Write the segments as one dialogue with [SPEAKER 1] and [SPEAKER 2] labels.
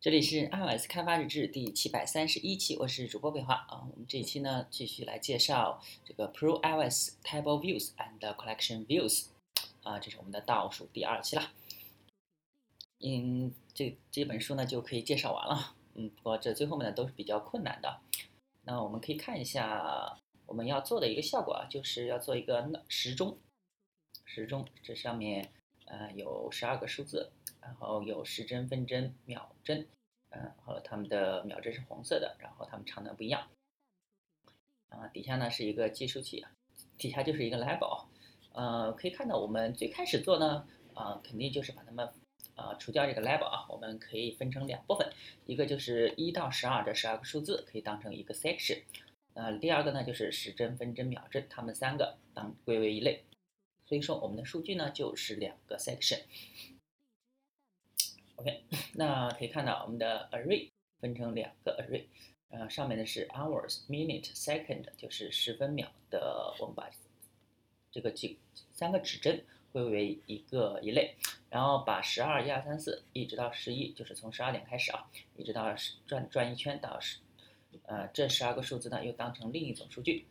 [SPEAKER 1] 这里是 iOS 开发日志第七百三十一期，我是主播北华啊。我们这一期呢，继续来介绍这个 Pro iOS Table Views and Collection Views 啊，这是我们的倒数第二期了。嗯，这这本书呢就可以介绍完了。嗯，不过这最后面呢都是比较困难的。那我们可以看一下我们要做的一个效果啊，就是要做一个时钟。时钟这上面呃有十二个数字。然后有时针、分针、秒针，嗯，和它们的秒针是红色的，然后它们长短不一样。啊，底下呢是一个计数器，底下就是一个 label。呃，可以看到我们最开始做呢，啊，肯定就是把它们，啊，除掉这个 label 啊，我们可以分成两部分，一个就是一到十二这十二个数字可以当成一个 section，呃，第二个呢就是时针、分针、秒针，它们三个当归为一类。所以说我们的数据呢就是两个 section。OK，那可以看到我们的 array 分成两个 array，呃，上面的是 hours、minute、second，就是十分秒的。我们把这个几三个指针归为一个一类，然后把十二、一二三四一直到十一，就是从十二点开始啊，一直到转转一圈到十，呃，这十二个数字呢又当成另一种数据。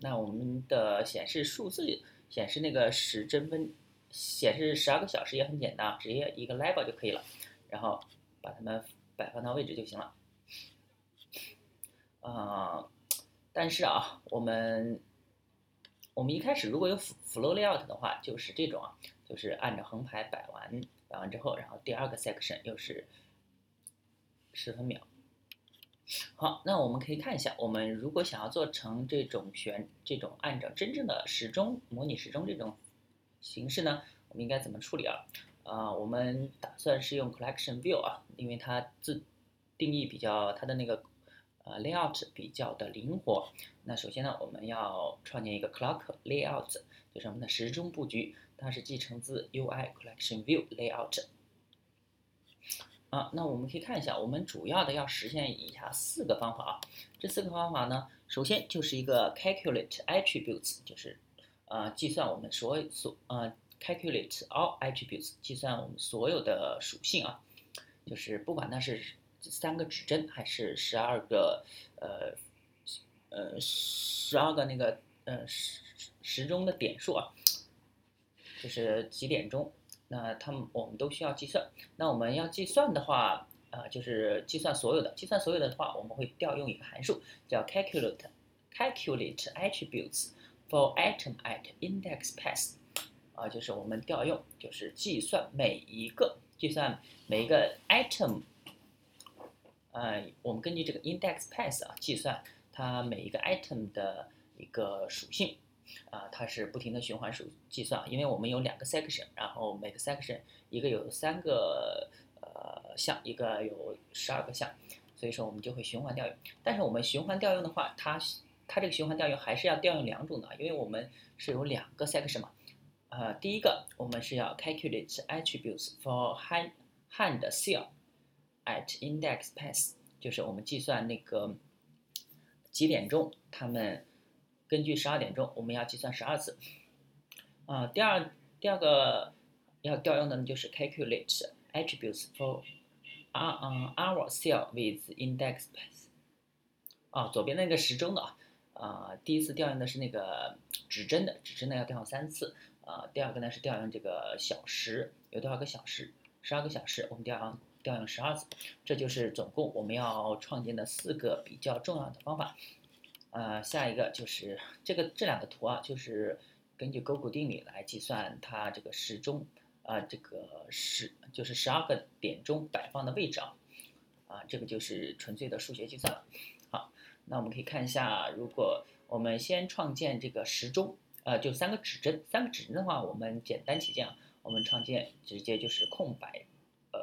[SPEAKER 1] 那我们的显示数字显示那个时针分。显示十二个小时也很简单，直接一个 label 就可以了，然后把它们摆放到位置就行了。啊，但是啊，我们我们一开始如果有 flow layout 的话，就是这种啊，就是按照横排摆完，摆完之后，然后第二个 section 又是十分秒。好，那我们可以看一下，我们如果想要做成这种旋，这种按照真正的时钟模拟时钟这种。形式呢，我们应该怎么处理啊？啊，我们打算是用 collection view 啊，因为它自定义比较它的那个呃 layout 比较的灵活。那首先呢，我们要创建一个 clock layout，就是我们的时钟布局，它是继承自 UI collection view layout。啊，那我们可以看一下，我们主要的要实现以下四个方法啊。这四个方法呢，首先就是一个 calculate attributes，就是。呃，计算我们所所呃，calculate all attributes，计算我们所有的属性啊，就是不管它是三个指针还是十二个呃呃十二个那个呃时时钟的点数啊，就是几点钟，那它们我们都需要计算。那我们要计算的话，啊，就是计算所有的，计算所有的话，我们会调用一个函数叫 calculate calculate attributes。For item at index pass，啊，就是我们调用，就是计算每一个，计算每一个 item，呃，我们根据这个 index pass 啊，计算它每一个 item 的一个属性，啊，它是不停的循环数计算，因为我们有两个 section，然后每个 section 一个有三个呃项，一个有十二个项，所以说我们就会循环调用。但是我们循环调用的话，它它这个循环调用还是要调用两种的，因为我们是有两个 section 嘛。呃，第一个我们是要 calculate attributes for hand hand cell at index path，就是我们计算那个几点钟，它们根据十二点钟，我们要计算十二次。啊，第二第二个要调用的呢就是 calculate attributes for our our cell with index path。啊，左边那个时钟的啊。啊，第一次调用的是那个指针的，指针呢要调用三次。啊，第二个呢是调用这个小时，有多少个小时？十二个小时，我们调用调用十二次。这就是总共我们要创建的四个比较重要的方法。呃，下一个就是这个这两个图啊，就是根据勾股定理来计算它这个时钟啊，这个时就是十二个点钟摆放的位置啊。啊，这个就是纯粹的数学计算了。好那我们可以看一下，如果我们先创建这个时钟，呃，就三个指针，三个指针的话，我们简单起见啊，我们创建直接就是空白，呃，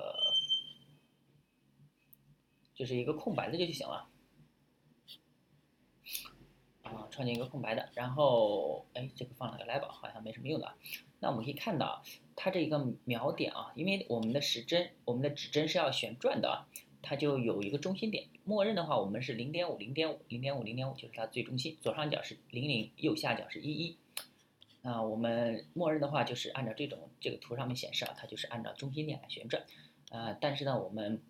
[SPEAKER 1] 就是一个空白的就就行了，啊，创建一个空白的，然后，哎，这个放了个 label，好像没什么用的。那我们可以看到，它这一个秒点啊，因为我们的时针，我们的指针是要旋转的。它就有一个中心点，默认的话，我们是零点五，零点五，零点五，零点五，就是它最中心。左上角是零零，右下角是一一。那我们默认的话，就是按照这种这个图上面显示啊，它就是按照中心点来旋转。呃，但是呢，我们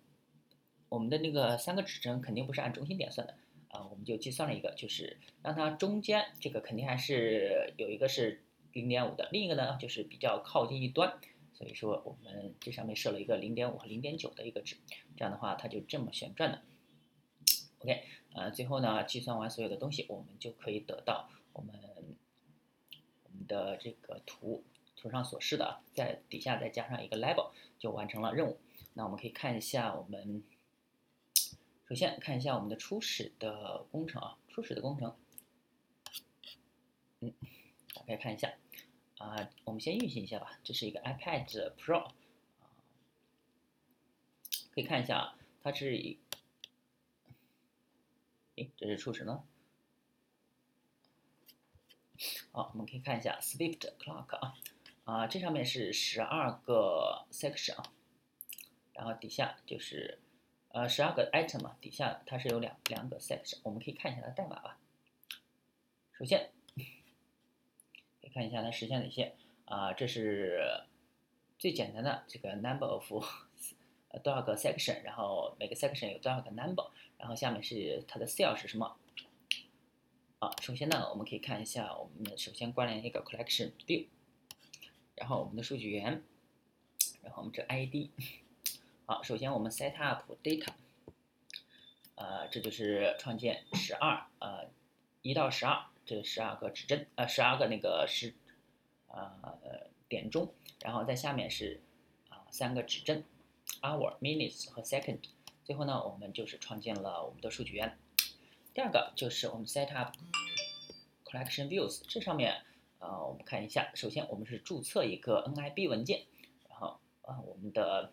[SPEAKER 1] 我们的那个三个指针肯定不是按中心点算的啊，我们就计算了一个，就是让它中间这个肯定还是有一个是零点五的，另一个呢就是比较靠近一端，所以说我们这上面设了一个零点五和零点九的一个值，这样的话它就这么旋转的。OK，呃，最后呢计算完所有的东西，我们就可以得到我们我们的这个图图上所示的，在底下再加上一个 label，就完成了任务。那我们可以看一下我们。首先看一下我们的初始的工程啊，初始的工程，嗯，打开看一下啊，我们先运行一下吧。这是一个 iPad Pro，可以看一下啊，它是一，诶，这是初始呢。好，我们可以看一下 Swift Clock 啊，啊，这上面是十二个 section 啊，然后底下就是。呃，十二个 item 嘛，底下它是有两两个 section，我们可以看一下它代码吧。首先，看一下它实现哪些啊？这是最简单的这个 number of 多少个 section，然后每个 section 有多少个 number，然后下面是它的 cell 是什么？啊，首先呢，我们可以看一下，我们首先关联一个 collection view，然后我们的数据源，然后我们这 ID。好，首先我们 set up data，呃，这就是创建十二，呃，一到十二，这十二个指针，呃，十二个那个时，呃，点钟，然后在下面是啊三个指针，hour、minutes 和 second，最后呢，我们就是创建了我们的数据源。第二个就是我们 set up collection views，这上面，呃，我们看一下，首先我们是注册一个 NIB 文件，然后啊我们的。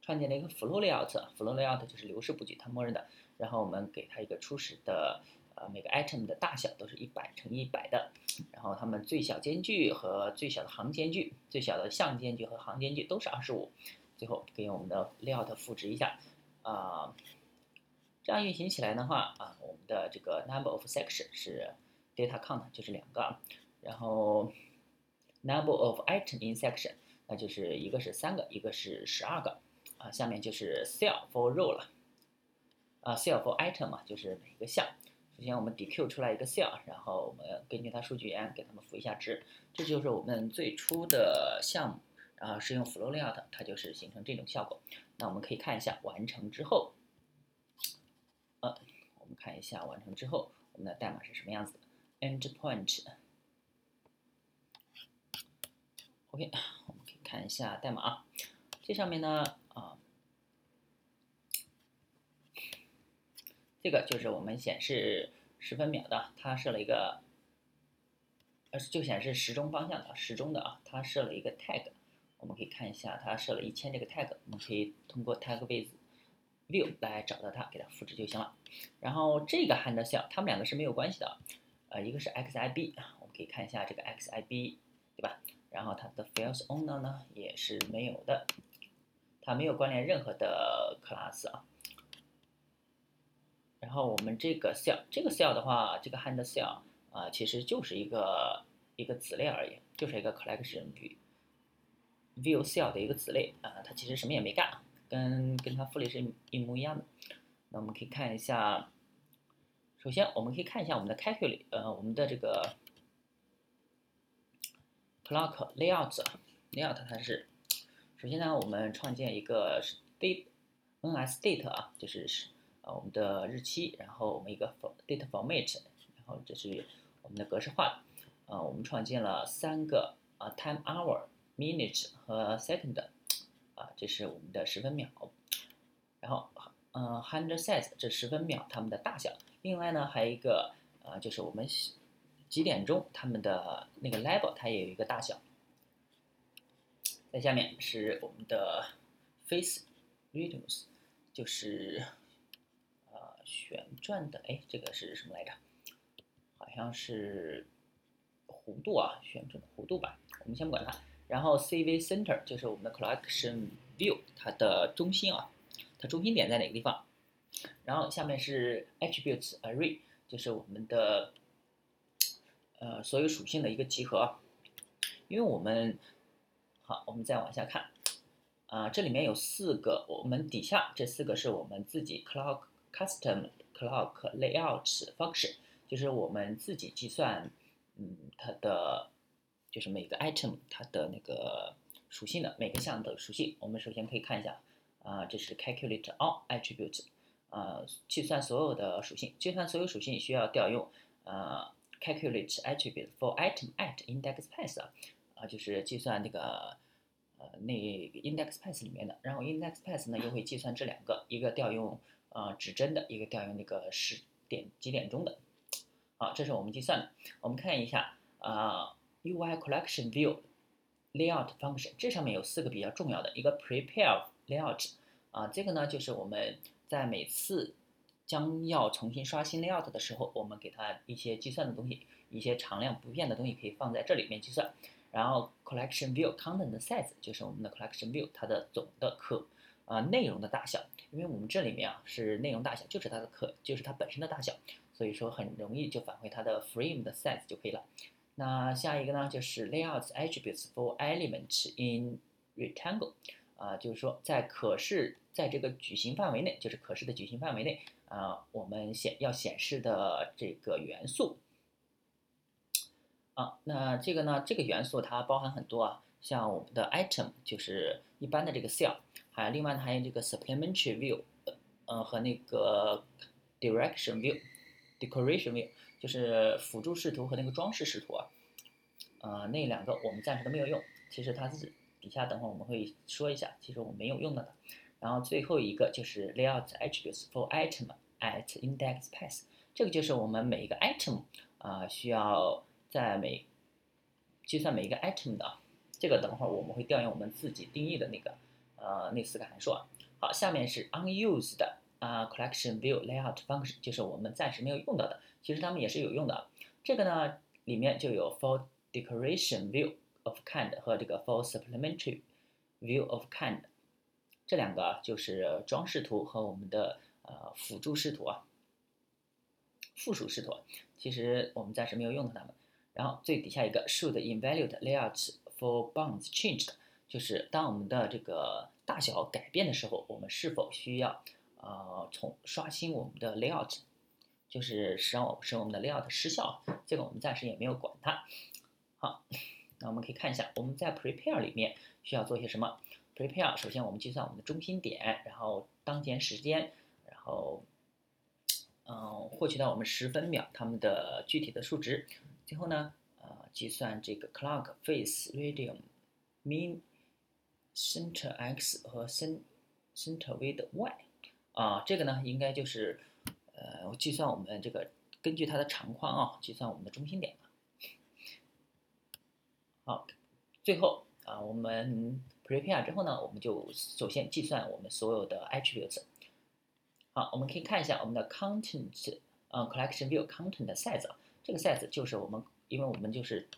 [SPEAKER 1] 创建了一个 flow layout，flow layout 就是流式布局，它默认的。然后我们给它一个初始的，呃，每个 item 的大小都是一百乘一百的。然后它们最小间距和最小的行间距，最小的项间距和行间距都是二十五。最后给我们的 layout 复制一下，啊，这样运行起来的话，啊，我们的这个 number of section 是 data count 就是两个，然后 number of item in section 那就是一个是三个，一个是十二个。啊，下面就是 cell for row 了，啊，cell for item 嘛，就是每个项。首先我们 deq 出来一个 cell，然后我们根据它数据源给它们赋一下值，这就是我们最初的项目。然后是用 flow layout，它就是形成这种效果。那我们可以看一下完成之后，呃，我们看一下完成之后我们的代码是什么样子的。endpoint，OK，我们可以看一下代码啊，这上面呢。这个就是我们显示十分秒的，它设了一个，呃，就显示时钟方向的时钟的啊，它设了一个 tag，我们可以看一下，它设了一千这个 tag，我们可以通过 tag with view 来找到它，给它复制就行了。然后这个 handle cell，它们两个是没有关系的，呃，一个是 xib，啊我们可以看一下这个 xib，对吧？然后它的 fils owner 呢也是没有的，它没有关联任何的 class 啊。然后我们这个 cell 这个 cell 的话，这个 hand cell 啊，其实就是一个一个子类而已，就是一个 collection view cell 的一个子类啊，它其实什么也没干，跟跟它复列是一模一样的。那我们可以看一下，首先我们可以看一下我们的 calculate，呃，我们的这个 clock layout layout 它是，首先呢，我们创建一个 date ns date 啊，就是是我们的日期，然后我们一个 date format，然后这是我们的格式化。呃，我们创建了三个啊 time hour、minute 和 second，啊，这是我们的十分秒。然后，嗯，hundred size 这十分秒它们的大小。另外呢，还有一个啊，就是我们几点钟它们的那个 level 它也有一个大小。在下面是我们的 face radius，就是。旋转的，哎，这个是什么来着？好像是弧度啊，旋转弧度吧。我们先不管它。然后 CV center 就是我们的 collection view，它的中心啊，它中心点在哪个地方？然后下面是 attributes array，就是我们的呃所有属性的一个集合。因为我们好，我们再往下看，啊，这里面有四个，我们底下这四个是我们自己 clock custom clock layout function，就是我们自己计算，嗯，它的就是每个 item 它的那个属性的每个项的属性。我们首先可以看一下，啊，这是 calculate all attributes，啊，计算所有的属性，计算所有属性需要调用，呃，calculate attribute for item at index path，啊，就是计算那个。呃，那 index path 里面的，然后 index path 呢又会计算这两个，一个调用呃指针的，一个调用那个时点几点钟的。好，这是我们计算的。我们看一下啊，UI collection view layout function，这上面有四个比较重要的，一个 prepare layout 啊，这个呢就是我们在每次将要重新刷新 layout 的时候，我们给它一些计算的东西，一些常量不变的东西可以放在这里面计算。然后 collection view content size 就是我们的 collection view 它的总的可啊内容的大小，因为我们这里面啊是内容大小，就是它的可就是它本身的大小，所以说很容易就返回它的 frame 的 size 就可以了。那下一个呢就是 layout attributes for element in rectangle 啊，就是说在可视在这个矩形范围内，就是可视的矩形范围内啊，我们显要显示的这个元素。啊，那这个呢？这个元素它包含很多啊，像我们的 item 就是一般的这个 cell，还有另外还有这个 supplementary view，呃和那个 direction view，decoration view 就是辅助视图和那个装饰视图啊，呃那两个我们暂时都没有用，其实它是底下等会我们会说一下，其实我没有用的。然后最后一个就是 layout attributes for item at index path，这个就是我们每一个 item 啊需要。在每计算每一个 item 的，这个等会儿我们会调用我们自己定义的那个呃那四个函数啊。好，下面是 unused 啊 collection view layout function，就是我们暂时没有用到的，其实它们也是有用的。这个呢里面就有 for decoration view of kind 和这个 for supplementary view of kind 这两个就是装饰图和我们的呃辅助视图啊，附属视图，其实我们暂时没有用到它们。然后最底下一个 should invalid layout for bounds changed，就是当我们的这个大小改变的时候，我们是否需要呃从刷新我们的 layout，就是使让我使我们的 layout 失效，这个我们暂时也没有管它。好，那我们可以看一下我们在 prepare 里面需要做些什么。prepare 首先我们计算我们的中心点，然后当前时间，然后嗯获取到我们十分秒它们的具体的数值。最后呢，呃，计算这个 clock face radian mean center x 和 center center width y，啊，这个呢应该就是呃计算我们这个根据它的长宽啊，计算我们的中心点了。好，最后啊，我们 prepare 之后呢，我们就首先计算我们所有的 attributes。好，我们可以看一下我们的 content，呃，collection view content size。这个 size 就是我们，因为我们就是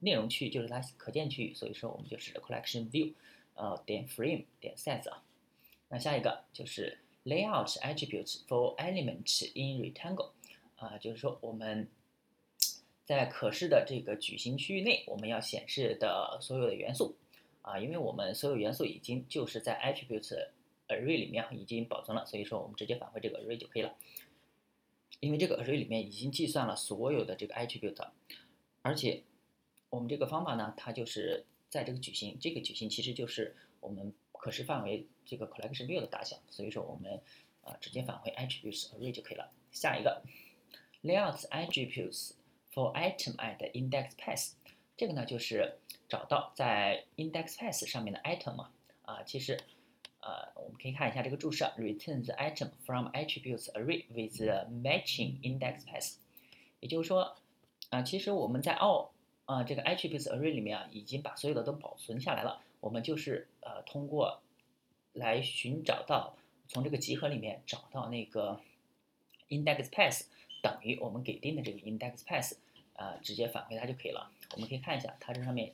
[SPEAKER 1] 内容区域，就是它可见区域，所以说我们就是 collection view，呃，点 frame 点 size 啊。那下一个就是 layout attributes for elements in rectangle，啊，就是说我们在可视的这个矩形区域内，我们要显示的所有的元素啊，因为我们所有元素已经就是在 attributes array 里面已经保存了，所以说我们直接返回这个 array 就可以了。因为这个 array 里面已经计算了所有的这个 attribute，而且我们这个方法呢，它就是在这个矩形，这个矩形其实就是我们可视范围这个 collection view 的大小，所以说我们啊直接返回 attributes array 就可以了。下一个 layout attributes for item at index path，这个呢就是找到在 index path 上面的 item 嘛，啊其实。呃，我们可以看一下这个注释，return the item from attributes array with matching index path。也就是说，啊，其实我们在 all 啊这个 attributes array 里面啊，已经把所有的都保存下来了。我们就是呃通过来寻找到从这个集合里面找到那个 index path 等于我们给定的这个 index path，啊，直接返回它就可以了。我们可以看一下，它这上面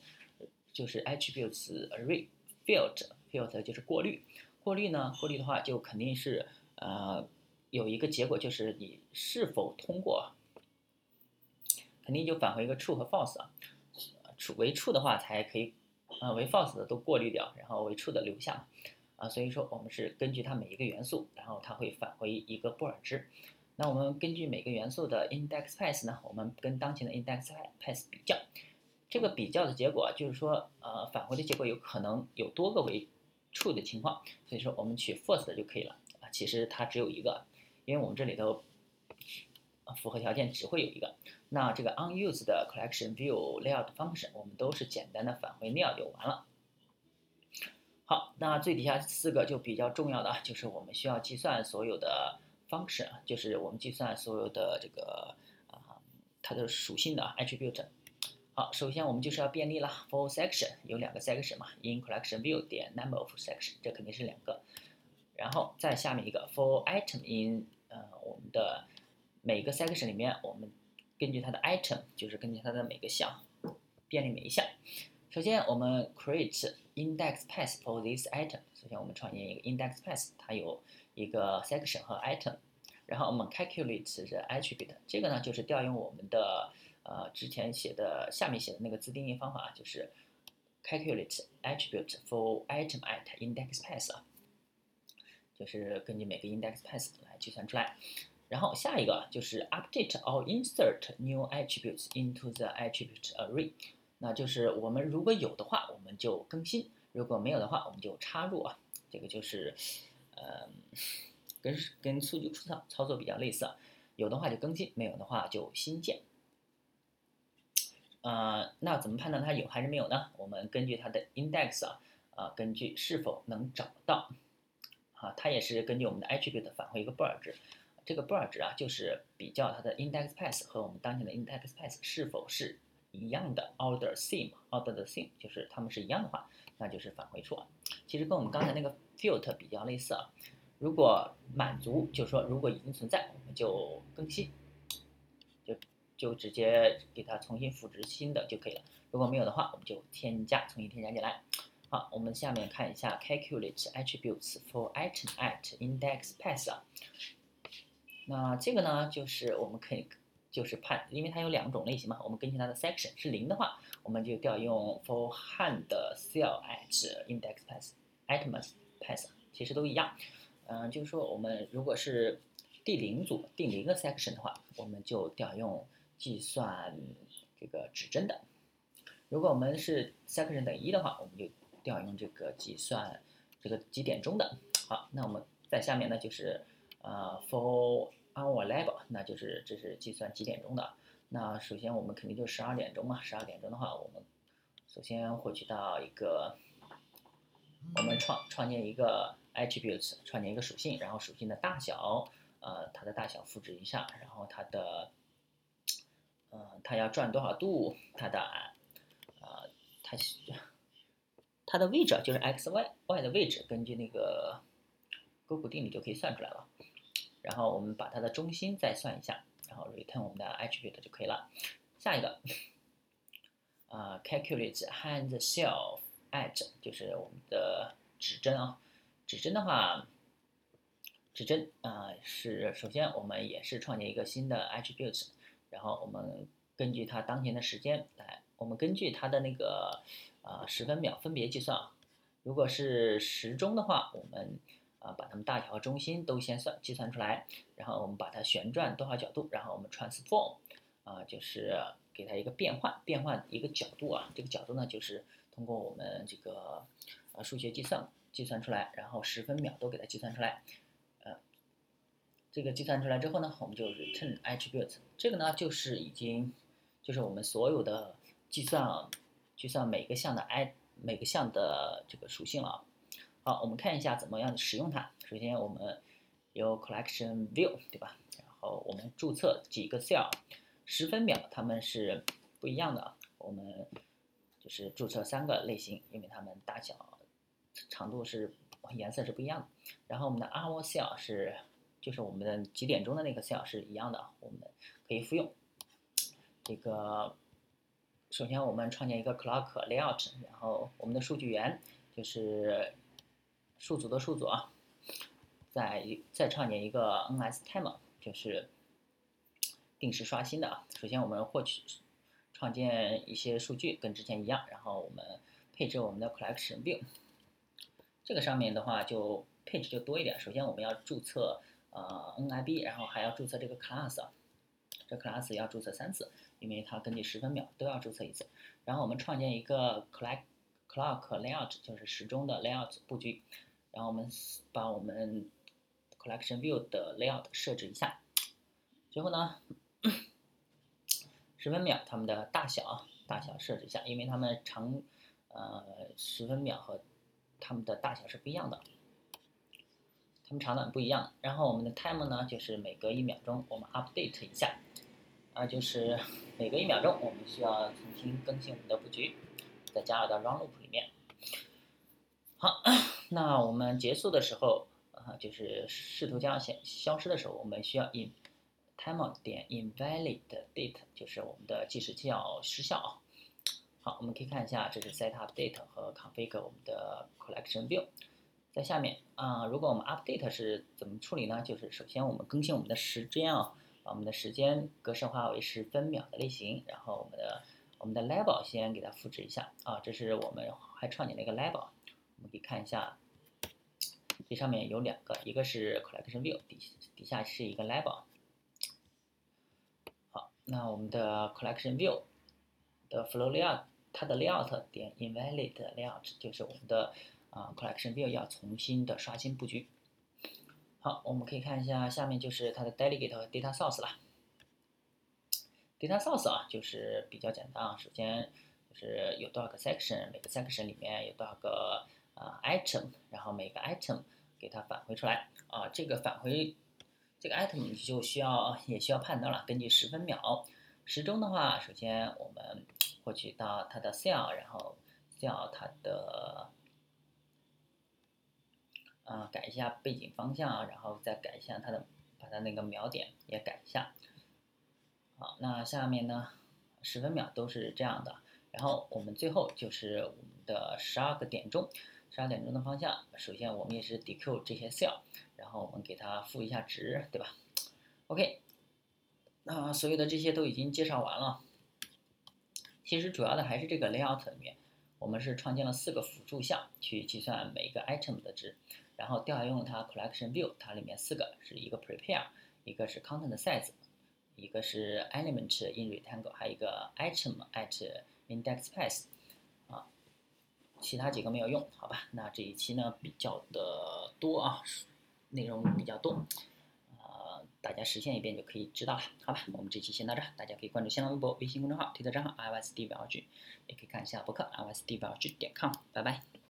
[SPEAKER 1] 就是 attributes array field。filter 就是过滤，过滤呢，过滤的话就肯定是呃有一个结果，就是你是否通过，肯定就返回一个 true 和 false 啊，true 为 true 的话才可以呃为 false 的都过滤掉，然后为 true 的留下，啊，所以说我们是根据它每一个元素，然后它会返回一个布尔值。那我们根据每个元素的 index pass 呢，我们跟当前的 index pass 比较，这个比较的结果就是说，呃，返回的结果有可能有多个为 true 的情况，所以说我们取 false 的就可以了啊。其实它只有一个，因为我们这里头符合条件只会有一个。那这个 unused 的 collection view layout function 我们都是简单的返回 nil 就完了。好，那最底下四个就比较重要的，就是我们需要计算所有的。function，就是我们计算所有的这个啊它的属性的 attribute。好，首先我们就是要便利了，for section 有两个 section 嘛，in collection view 点 number of section 这肯定是两个，然后再下面一个 for item in 呃我们的每个 section 里面，我们根据它的 item 就是根据它的每个项便利每一项。首先我们 create index path for this item，首先我们创建一个 index path，它有。一个 section 和 item，然后我们 calculate 这 attribute，这个呢就是调用我们的呃之前写的下面写的那个自定义方法，就是 calculate attribute for item at index path，就是根据每个 index path 来计算出来。然后下一个就是 update or insert new attributes into the attribute array，那就是我们如果有的话我们就更新，如果没有的话我们就插入啊，这个就是。呃，跟跟数据出操操作比较类似，有的话就更新，没有的话就新建。呃，那怎么判断它有还是没有呢？我们根据它的 index 啊，啊，根据是否能找到，啊，它也是根据我们的 attribute 返回一个布尔值。这个布尔值啊，就是比较它的 index path 和我们当前的 index path 是否是一样的 order same，order the same，就是它们是一样的话，那就是返回错。其实跟我们刚才那个。filter 比较类似啊，如果满足，就是说如果已经存在，我们就更新，就就直接给它重新赋值新的就可以了。如果没有的话，我们就添加，重新添加进来。好，我们下面看一下 calculate attributes for item at index path 啊。那这个呢，就是我们可以就是判，因为它有两种类型嘛，我们根据它的 section 是零的话，我们就调用 for hand cell at index pass items pass，其实都一样，嗯，就是说我们如果是第零组第零个 section 的话，我们就调用计算这个指针的；如果我们是 section 等于一的话，我们就调用这个计算这个几点钟的。好，那我们在下面呢就是呃 for hour level，那就是这是计算几点钟的。那首先我们肯定就十二点钟嘛，十二点钟的话，我们首先获取到一个。我们创创建一个 attributes，创建一个属性，然后属性的大小，呃，它的大小复制一下，然后它的，呃，它要转多少度，它的，呃，它它的位置就是 x y y 的位置，根据那个勾股定理就可以算出来了。然后我们把它的中心再算一下，然后 return 我们的 attribute 就可以了。下一个，啊，calculate hand self。at 就是我们的指针啊，指针的话，指针啊是首先我们也是创建一个新的 attribute，然后我们根据它当前的时间来，我们根据它的那个呃十分秒分别计算啊，如果是时钟的话，我们啊把它们大小和中心都先算计算出来，然后我们把它旋转多少角度，然后我们 transform 啊就是给它一个变换，变换一个角度啊，这个角度呢就是。通过我们这个呃数学计算计算出来，然后十分秒都给它计算出来，呃，这个计算出来之后呢，我们就 return attribute，这个呢就是已经就是我们所有的计算计算每个项的 i 每个项的这个属性了。好，我们看一下怎么样使用它。首先我们有 collection view 对吧？然后我们注册几个 cell，十分秒它们是不一样的，我们。就是注册三个类型，因为它们大小、长度是颜色是不一样的。然后我们的 hour cell 是，就是我们的几点钟的那个 cell 是一样的，我们可以复用。这个首先我们创建一个 clock layout，然后我们的数据源就是数组的数组啊，再再创建一个 ns timer，就是定时刷新的啊。首先我们获取。创建一些数据跟之前一样，然后我们配置我们的 collection view。这个上面的话就配置就多一点。首先我们要注册呃 NIB，然后还要注册这个 class，这 class 要注册三次，因为它根据十分秒都要注册一次。然后我们创建一个 clock clock layout，就是时钟的 layout 布局。然后我们把我们 collection view 的 layout 设置一下。最后呢，十分秒它们的大小大小设置一下，因为它们长呃十分秒和它们的大小是不一样的，它们长短不一样。然后我们的 time 呢，就是每隔一秒钟我们 update 一下，啊，就是每隔一秒钟我们需要重新更新我们的布局，再加入到 run loop 里面。好，那我们结束的时候啊，就是试图将消消失的时候，我们需要 in time 点 invalid date，就是我们的计时器要失效啊。好，我们可以看一下，这是 set up date 和 config 我们的 collection view。在下面啊，如果我们 update 是怎么处理呢？就是首先我们更新我们的时间啊，把我们的时间格式化为十分秒的类型，然后我们的我们的 label 先给它复制一下啊，这是我们还创建了一个 label。我们可以看一下，这上面有两个，一个是 collection view，底底下是一个 label。好，那我们的 collection view 的 flow layout，它的 layout 点 invalid layout 就是我们的啊 collection view 要重新的刷新布局。好，我们可以看一下下面就是它的 delegate 和 data source 了。data source 啊，就是比较简单啊，首先就是有多少个 section，每个 section 里面有多少个。啊，item，然后每个 item 给它返回出来啊，这个返回这个 item 你就需要也需要判断了。根据十分秒时钟的话，首先我们获取到它的 cell，然后 cell 它的啊改一下背景方向，然后再改一下它的把它那个秒点也改一下。好，那下面呢十分秒都是这样的，然后我们最后就是我们的十二个点钟。十二点钟的方向，首先我们也是 deq 这些 cell，然后我们给它赋一下值，对吧？OK，那所有的这些都已经介绍完了。其实主要的还是这个 layout 里面，我们是创建了四个辅助项去计算每个 item 的值，然后调用它 collection view，它里面四个是一个 prepare，一个是 content size，一个是 element in rectangle，还有一个 item at index path。其他几个没有用，好吧？那这一期呢比较的多啊，内容比较多，呃，大家实现一遍就可以知道了，好吧？我们这期先到这，大家可以关注新浪微博、微信公众号、推特账号 i y s d v l g 也可以看一下博客 i y s d v l g 点 com，拜拜。